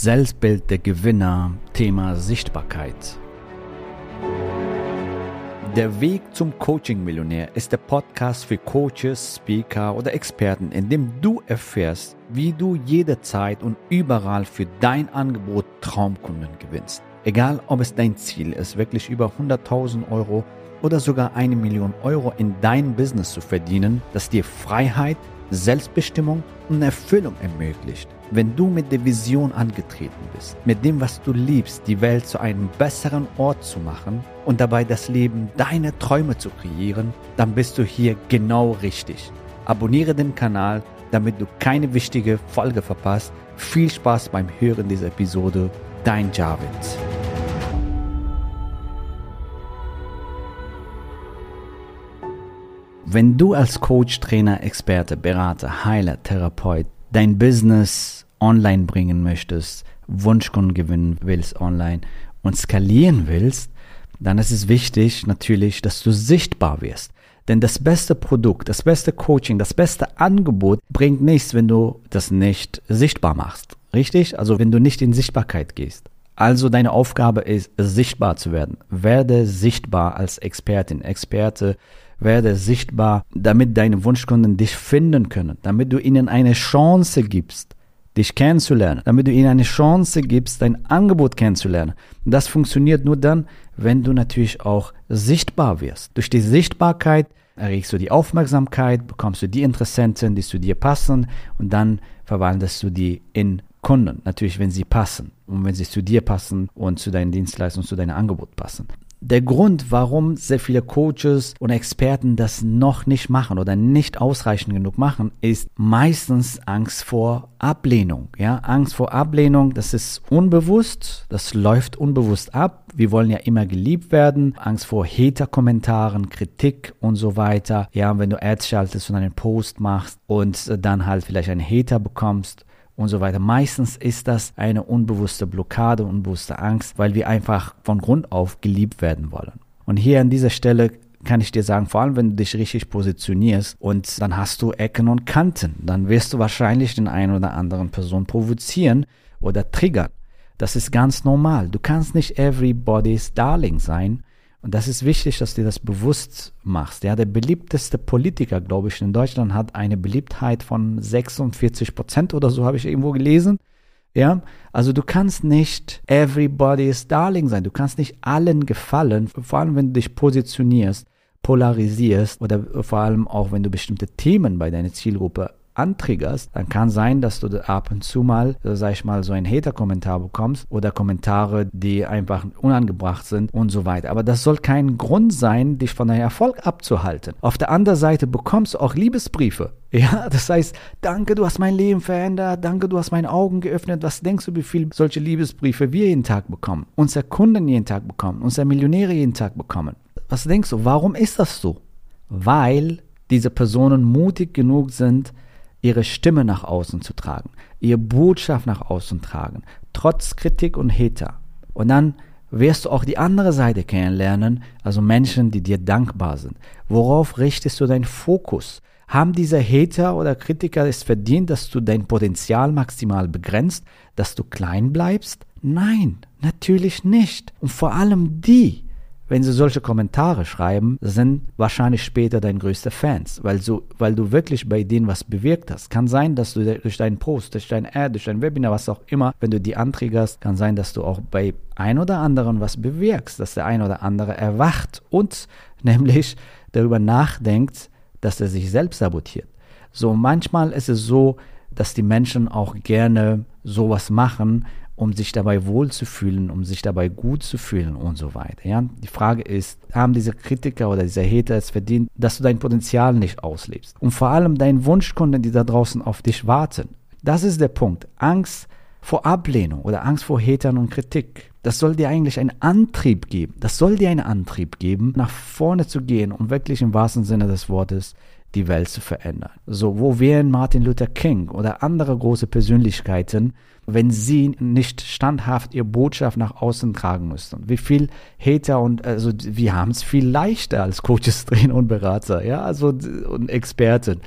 Selbstbild der Gewinner, Thema Sichtbarkeit. Der Weg zum Coaching-Millionär ist der Podcast für Coaches, Speaker oder Experten, in dem du erfährst, wie du jederzeit und überall für dein Angebot Traumkunden gewinnst. Egal, ob es dein Ziel ist, wirklich über 100.000 Euro oder sogar eine Million Euro in dein Business zu verdienen, das dir Freiheit, Selbstbestimmung und Erfüllung ermöglicht. Wenn du mit der Vision angetreten bist, mit dem, was du liebst, die Welt zu einem besseren Ort zu machen und dabei das Leben deiner Träume zu kreieren, dann bist du hier genau richtig. Abonniere den Kanal, damit du keine wichtige Folge verpasst. Viel Spaß beim Hören dieser Episode. Dein Javid. Wenn du als Coach, Trainer, Experte, Berater, Heiler, Therapeut dein Business online bringen möchtest, Wunschkunden gewinnen willst online und skalieren willst, dann ist es wichtig natürlich, dass du sichtbar wirst. Denn das beste Produkt, das beste Coaching, das beste Angebot bringt nichts, wenn du das nicht sichtbar machst. Richtig? Also wenn du nicht in Sichtbarkeit gehst. Also deine Aufgabe ist, sichtbar zu werden. Werde sichtbar als Expertin, Experte werde sichtbar, damit deine Wunschkunden dich finden können, damit du ihnen eine Chance gibst, dich kennenzulernen, damit du ihnen eine Chance gibst, dein Angebot kennenzulernen. Das funktioniert nur dann, wenn du natürlich auch sichtbar wirst. Durch die Sichtbarkeit erregst du die Aufmerksamkeit, bekommst du die Interessenten, die zu dir passen und dann verwandelst du die in Kunden. Natürlich, wenn sie passen und wenn sie zu dir passen und zu deinen Dienstleistungen, zu deinem Angebot passen der Grund, warum sehr viele Coaches und Experten das noch nicht machen oder nicht ausreichend genug machen, ist meistens Angst vor Ablehnung. Ja, Angst vor Ablehnung, das ist unbewusst, das läuft unbewusst ab. Wir wollen ja immer geliebt werden. Angst vor Hater-Kommentaren, Kritik und so weiter. Ja, wenn du Ads schaltest und einen Post machst und dann halt vielleicht einen Hater bekommst und so weiter. Meistens ist das eine unbewusste Blockade, unbewusste Angst, weil wir einfach von Grund auf geliebt werden wollen. Und hier an dieser Stelle kann ich dir sagen, vor allem wenn du dich richtig positionierst und dann hast du Ecken und Kanten, dann wirst du wahrscheinlich den einen oder anderen Person provozieren oder triggern. Das ist ganz normal. Du kannst nicht everybody's Darling sein und das ist wichtig, dass du das bewusst machst. Ja, der beliebteste Politiker, glaube ich, in Deutschland hat eine Beliebtheit von 46 Prozent oder so, habe ich irgendwo gelesen. Ja, also du kannst nicht everybody's darling sein. Du kannst nicht allen gefallen, vor allem wenn du dich positionierst, polarisierst oder vor allem auch wenn du bestimmte Themen bei deiner Zielgruppe antriggerst, dann kann sein, dass du ab und zu mal, sag ich mal, so einen Hater-Kommentar bekommst oder Kommentare, die einfach unangebracht sind und so weiter. Aber das soll kein Grund sein, dich von deinem Erfolg abzuhalten. Auf der anderen Seite bekommst du auch Liebesbriefe. Ja, das heißt, danke, du hast mein Leben verändert, danke, du hast meine Augen geöffnet. Was denkst du, wie viele solche Liebesbriefe wir jeden Tag bekommen? Unsere Kunden jeden Tag bekommen, unsere Millionäre jeden Tag bekommen. Was denkst du, warum ist das so? Weil diese Personen mutig genug sind, ihre Stimme nach außen zu tragen, ihre Botschaft nach außen tragen, trotz Kritik und Hater. Und dann wirst du auch die andere Seite kennenlernen, also Menschen, die dir dankbar sind. Worauf richtest du deinen Fokus? Haben diese Hater oder Kritiker es verdient, dass du dein Potenzial maximal begrenzt, dass du klein bleibst? Nein, natürlich nicht. Und vor allem die, wenn sie solche Kommentare schreiben, sind wahrscheinlich später dein größter Fans, weil, so, weil du wirklich bei denen was bewirkt hast. Kann sein, dass du durch deinen Post, durch dein Ad, durch dein Webinar, was auch immer, wenn du die anträgerst, kann sein, dass du auch bei ein oder anderen was bewirkst, dass der ein oder andere erwacht und nämlich darüber nachdenkt, dass er sich selbst sabotiert. So manchmal ist es so, dass die Menschen auch gerne sowas machen, um sich dabei wohlzufühlen, um sich dabei gut zu fühlen und so weiter. Ja? Die Frage ist, haben diese Kritiker oder diese Hater es verdient, dass du dein Potenzial nicht auslebst? Und vor allem deinen Wunschkunden, die da draußen auf dich warten. Das ist der Punkt. Angst vor Ablehnung oder Angst vor Hatern und Kritik. Das soll dir eigentlich einen Antrieb geben. Das soll dir einen Antrieb geben, nach vorne zu gehen und wirklich im wahrsten Sinne des Wortes die Welt zu verändern. So, wo wären Martin Luther King oder andere große Persönlichkeiten, wenn sie nicht standhaft ihre Botschaft nach außen tragen müssten? Wie viel Hater und also wir haben es viel leichter als Coaches, Trainer und Berater, ja, also und Experten.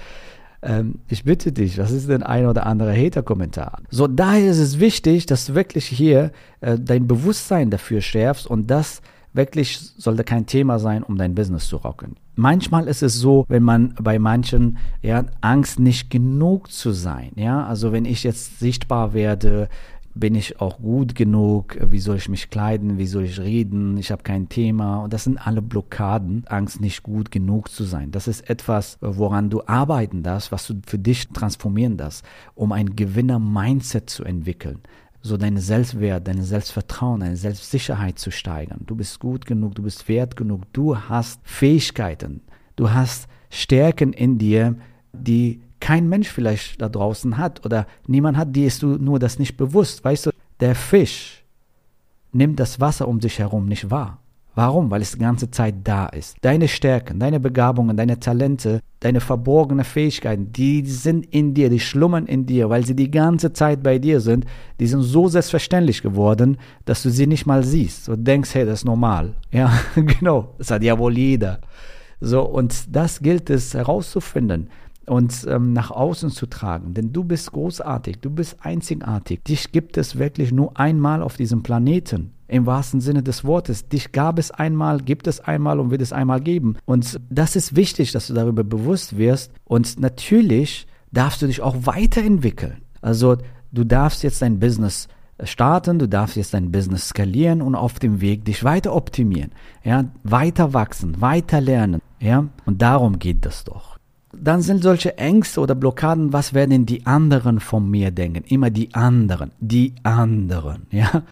Ähm, ich bitte dich, was ist denn ein oder andere Hater-Kommentar? So, daher ist es wichtig, dass du wirklich hier äh, dein Bewusstsein dafür schärfst und das wirklich sollte kein Thema sein, um dein Business zu rocken. Manchmal ist es so, wenn man bei manchen ja Angst nicht genug zu sein, ja, also wenn ich jetzt sichtbar werde, bin ich auch gut genug, wie soll ich mich kleiden, wie soll ich reden, ich habe kein Thema. Und das sind alle Blockaden, Angst nicht gut genug zu sein. Das ist etwas, woran du arbeiten darfst, was du für dich transformieren darfst, um ein Gewinner-Mindset zu entwickeln so deinen Selbstwert, dein Selbstvertrauen, deine Selbstsicherheit zu steigern. Du bist gut genug, du bist wert genug, du hast Fähigkeiten, du hast Stärken in dir, die kein Mensch vielleicht da draußen hat oder niemand hat, die ist du nur das nicht bewusst. Weißt du, der Fisch nimmt das Wasser um sich herum nicht wahr. Warum? Weil es die ganze Zeit da ist. Deine Stärken, deine Begabungen, deine Talente, deine verborgenen Fähigkeiten, die sind in dir, die schlummern in dir, weil sie die ganze Zeit bei dir sind. Die sind so selbstverständlich geworden, dass du sie nicht mal siehst und denkst, hey, das ist normal. Ja, genau, das hat ja wohl jeder. So, und das gilt es herauszufinden und ähm, nach außen zu tragen. Denn du bist großartig, du bist einzigartig. Dich gibt es wirklich nur einmal auf diesem Planeten. Im wahrsten Sinne des Wortes. Dich gab es einmal, gibt es einmal und wird es einmal geben. Und das ist wichtig, dass du darüber bewusst wirst. Und natürlich darfst du dich auch weiterentwickeln. Also du darfst jetzt dein Business starten, du darfst jetzt dein Business skalieren und auf dem Weg dich weiter optimieren, ja, weiter wachsen, weiter lernen, ja, und darum geht es doch dann sind solche Ängste oder Blockaden, was werden die anderen von mir denken? Immer die anderen, die anderen, ja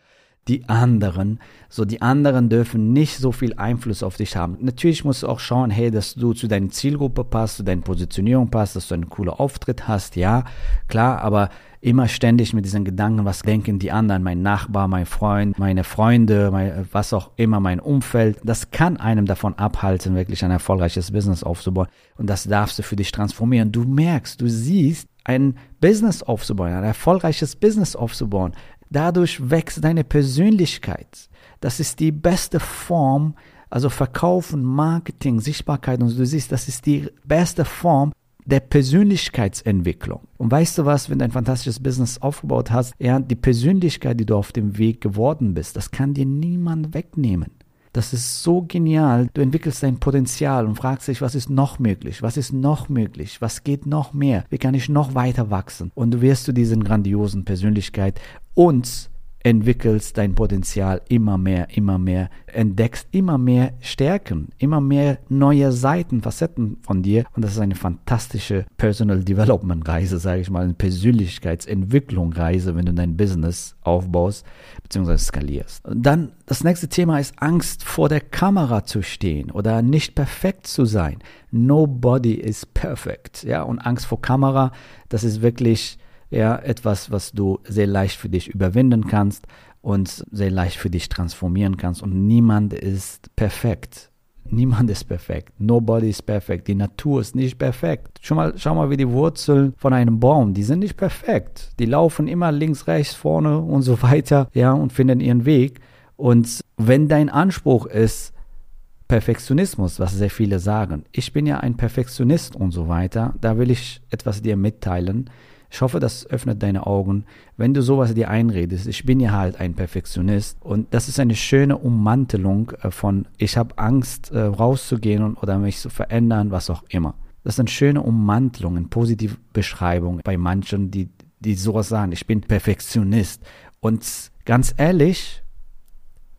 die anderen. So, die anderen dürfen nicht so viel Einfluss auf dich haben. Natürlich musst du auch schauen, hey, dass du zu deiner Zielgruppe passt, zu deiner Positionierung passt, dass du einen coolen Auftritt hast, ja, klar, aber immer ständig mit diesen Gedanken, was denken die anderen, mein Nachbar, mein Freund, meine Freunde, mein, was auch immer, mein Umfeld, das kann einem davon abhalten, wirklich ein erfolgreiches Business aufzubauen. Und das darfst du für dich transformieren. Du merkst, du siehst, ein Business aufzubauen, ein erfolgreiches Business aufzubauen, Dadurch wächst deine Persönlichkeit. Das ist die beste Form, also Verkaufen, Marketing, Sichtbarkeit und du siehst, das ist die beste Form der Persönlichkeitsentwicklung. Und weißt du was, wenn du ein fantastisches Business aufgebaut hast, ja, die Persönlichkeit, die du auf dem Weg geworden bist, das kann dir niemand wegnehmen. Das ist so genial. Du entwickelst dein Potenzial und fragst dich, was ist noch möglich? Was ist noch möglich? Was geht noch mehr? Wie kann ich noch weiter wachsen? Und du wirst zu diesen grandiosen Persönlichkeit und entwickelst dein Potenzial immer mehr, immer mehr, entdeckst immer mehr Stärken, immer mehr neue Seiten, Facetten von dir und das ist eine fantastische Personal Development Reise, sage ich mal, eine Persönlichkeitsentwicklung Reise, wenn du dein Business aufbaust bzw. skalierst. dann das nächste Thema ist Angst vor der Kamera zu stehen oder nicht perfekt zu sein. Nobody is perfect, ja, und Angst vor Kamera, das ist wirklich ja, etwas, was du sehr leicht für dich überwinden kannst und sehr leicht für dich transformieren kannst. Und niemand ist perfekt. Niemand ist perfekt. Nobody is perfect. Die Natur ist nicht perfekt. Schau mal, schau mal, wie die Wurzeln von einem Baum, die sind nicht perfekt. Die laufen immer links, rechts, vorne und so weiter, ja, und finden ihren Weg. Und wenn dein Anspruch ist, Perfektionismus, was sehr viele sagen, ich bin ja ein Perfektionist und so weiter, da will ich etwas dir mitteilen. Ich hoffe, das öffnet deine Augen, wenn du sowas dir einredest. Ich bin ja halt ein Perfektionist und das ist eine schöne Ummantelung äh, von ich habe Angst äh, rauszugehen oder mich zu verändern, was auch immer. Das ist eine schöne Ummantelung, eine positive Beschreibung bei manchen, die, die sowas sagen. Ich bin Perfektionist. Und ganz ehrlich,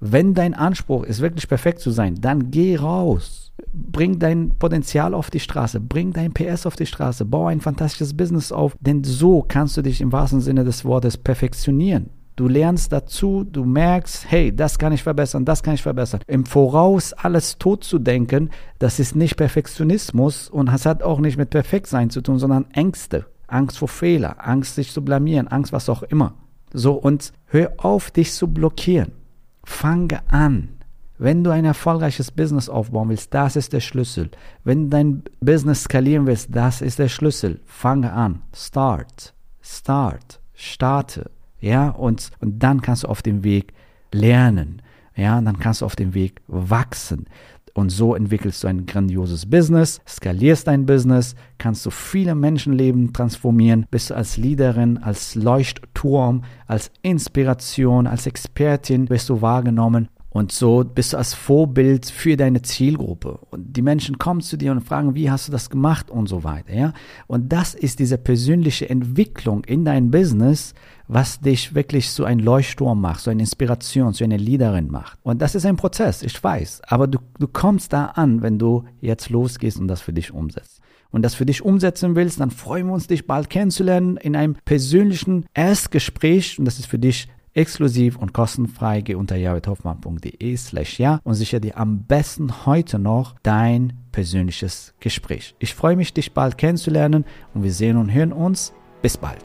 wenn dein Anspruch ist, wirklich perfekt zu sein, dann geh raus bring dein Potenzial auf die Straße, bring dein PS auf die Straße, bau ein fantastisches Business auf, denn so kannst du dich im wahrsten Sinne des Wortes perfektionieren. Du lernst dazu, du merkst, hey, das kann ich verbessern, das kann ich verbessern. Im Voraus alles tot zu denken, das ist nicht Perfektionismus und es hat auch nicht mit Perfektsein zu tun, sondern Ängste. Angst vor Fehler, Angst sich zu blamieren, Angst was auch immer. So, und hör auf, dich zu blockieren. Fange an. Wenn du ein erfolgreiches Business aufbauen willst, das ist der Schlüssel. Wenn du dein Business skalieren willst, das ist der Schlüssel. Fange an. Start. Start. Starte. Ja, und, und dann kannst du auf dem Weg lernen. Ja, dann kannst du auf dem Weg wachsen. Und so entwickelst du ein grandioses Business, skalierst dein Business, kannst du viele Menschenleben transformieren, bist du als Leaderin, als Leuchtturm, als Inspiration, als Expertin, bist du wahrgenommen und so bist du als Vorbild für deine Zielgruppe. Und die Menschen kommen zu dir und fragen, wie hast du das gemacht und so weiter, ja? Und das ist diese persönliche Entwicklung in dein Business, was dich wirklich so ein Leuchtturm macht, so eine Inspiration, so eine Leaderin macht. Und das ist ein Prozess, ich weiß. Aber du, du kommst da an, wenn du jetzt losgehst und das für dich umsetzt und das für dich umsetzen willst, dann freuen wir uns, dich bald kennenzulernen in einem persönlichen Erstgespräch. Und das ist für dich exklusiv und kostenfrei. Geh unter javidhoffmann.de slash ja und sichere dir am besten heute noch dein persönliches Gespräch. Ich freue mich, dich bald kennenzulernen und wir sehen und hören uns. Bis bald.